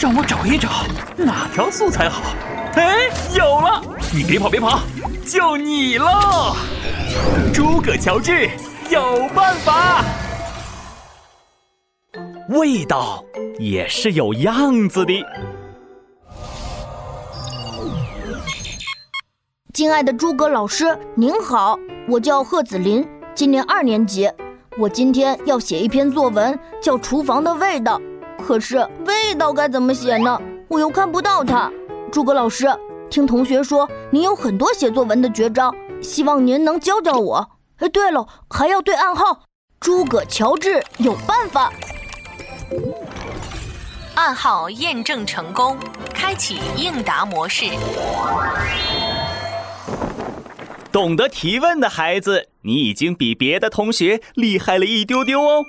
让我找一找哪条素材好。哎，有了！你别跑，别跑，就你喽！诸葛乔治有办法。味道也是有样子的。亲爱的诸葛老师，您好，我叫贺子林，今年二年级。我今天要写一篇作文，叫《厨房的味道》。可是味道该怎么写呢？我又看不到它。诸葛老师，听同学说您有很多写作文的绝招，希望您能教教我。哎，对了，还要对暗号。诸葛乔治有办法。暗号验证成功，开启应答模式。懂得提问的孩子，你已经比别的同学厉害了一丢丢哦。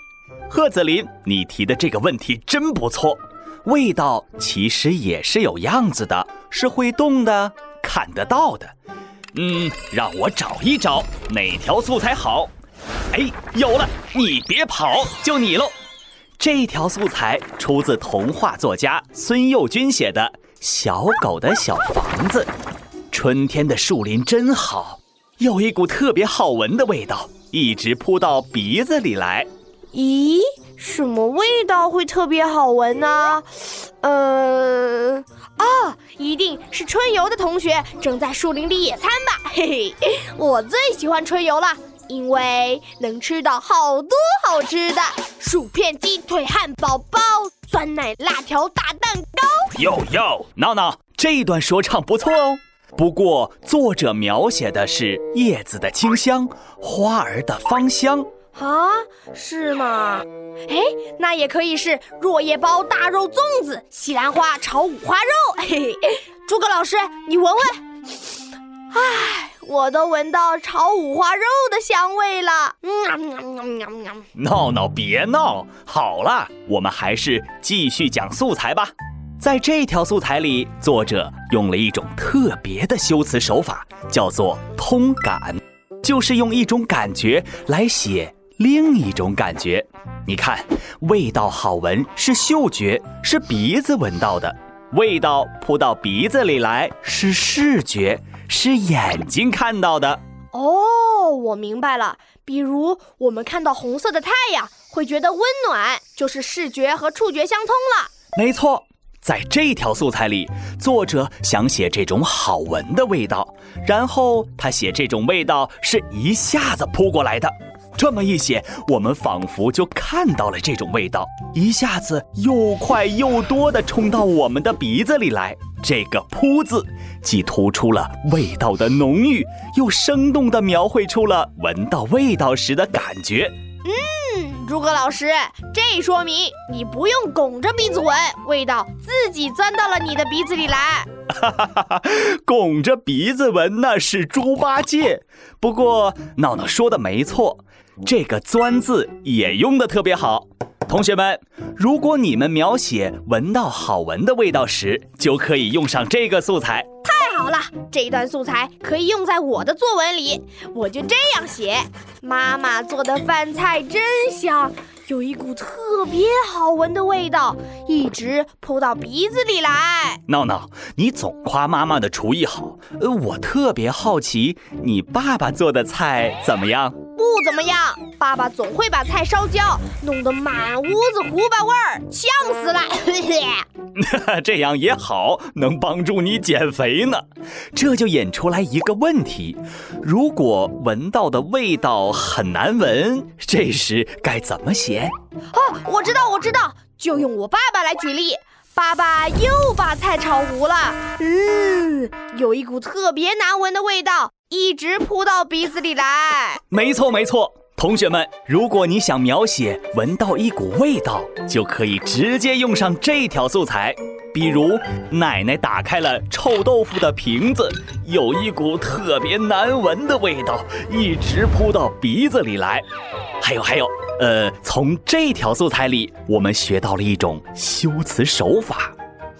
贺子林，你提的这个问题真不错。味道其实也是有样子的，是会动的，看得到的。嗯，让我找一找哪条素材好。哎，有了！你别跑，就你喽。这条素材出自童话作家孙幼军写的《小狗的小房子》。春天的树林真好。有一股特别好闻的味道，一直扑到鼻子里来。咦，什么味道会特别好闻呢？呃，啊，一定是春游的同学正在树林里野餐吧？嘿嘿，我最喜欢春游了，因为能吃到好多好吃的：薯片、鸡腿、汉堡包、酸奶、辣条、大蛋糕。哟哟，闹闹，这一段说唱不错哦。不过，作者描写的是叶子的清香，花儿的芳香啊，是吗？哎，那也可以是落叶包大肉粽子，西兰花炒五花肉。嘿嘿，诸葛老师，你闻闻。哎，我都闻到炒五花肉的香味了。嗯，闹闹别闹，好了，我们还是继续讲素材吧。在这条素材里，作者用了一种特别的修辞手法，叫做“通感”，就是用一种感觉来写另一种感觉。你看，味道好闻是嗅觉，是鼻子闻到的；味道扑到鼻子里来是视觉，是眼睛看到的。哦，我明白了。比如，我们看到红色的太阳，会觉得温暖，就是视觉和触觉相通了。没错。在这条素材里，作者想写这种好闻的味道，然后他写这种味道是一下子扑过来的。这么一写，我们仿佛就看到了这种味道，一下子又快又多的冲到我们的鼻子里来。这个“扑”字，既突出了味道的浓郁，又生动地描绘出了闻到味道时的感觉。嗯，诸葛老师，这说明你不用拱着鼻子闻，味道自己钻到了你的鼻子里来。哈哈哈哈拱着鼻子闻那是猪八戒。不过闹闹说的没错，这个“钻”字也用的特别好。同学们，如果你们描写闻到好闻的味道时，就可以用上这个素材。太好了，这段素材可以用在我的作文里。我就这样写：妈妈做的饭菜真香，有一股特别好闻的味道，一直扑到鼻子里来。闹闹，你总夸妈妈的厨艺好，呃，我特别好奇，你爸爸做的菜怎么样？不怎么样，爸爸总会把菜烧焦，弄得满屋子胡巴味儿，呛死了。这样也好，能帮助你减肥呢。这就引出来一个问题：如果闻到的味道很难闻，这时该怎么写？哦，我知道，我知道，就用我爸爸来举例。爸爸又把菜炒糊了，嗯，有一股特别难闻的味道。一直扑到鼻子里来。没错没错，同学们，如果你想描写闻到一股味道，就可以直接用上这条素材。比如，奶奶打开了臭豆腐的瓶子，有一股特别难闻的味道，一直扑到鼻子里来。还有还有，呃，从这条素材里，我们学到了一种修辞手法，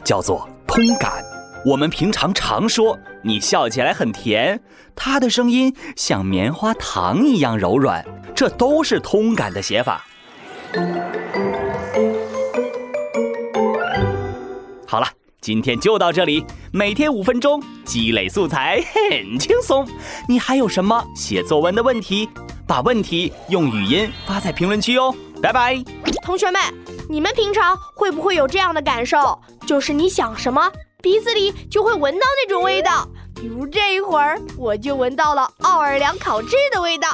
叫做通感。我们平常常说你笑起来很甜，他的声音像棉花糖一样柔软，这都是通感的写法。好了，今天就到这里，每天五分钟，积累素材 很轻松。你还有什么写作文的问题？把问题用语音发在评论区哦。拜拜，同学们，你们平常会不会有这样的感受？就是你想什么，鼻子里就会闻到那种味道。比如这一会儿，我就闻到了奥尔良烤翅的味道。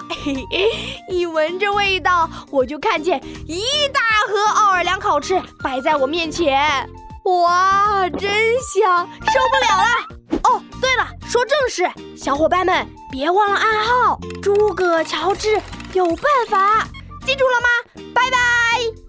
一闻这味道，我就看见一大盒奥尔良烤翅摆在我面前。哇，真香，受不了了！哦，对了，说正事，小伙伴们别忘了暗号，诸葛乔治有办法，记住了吗？拜拜。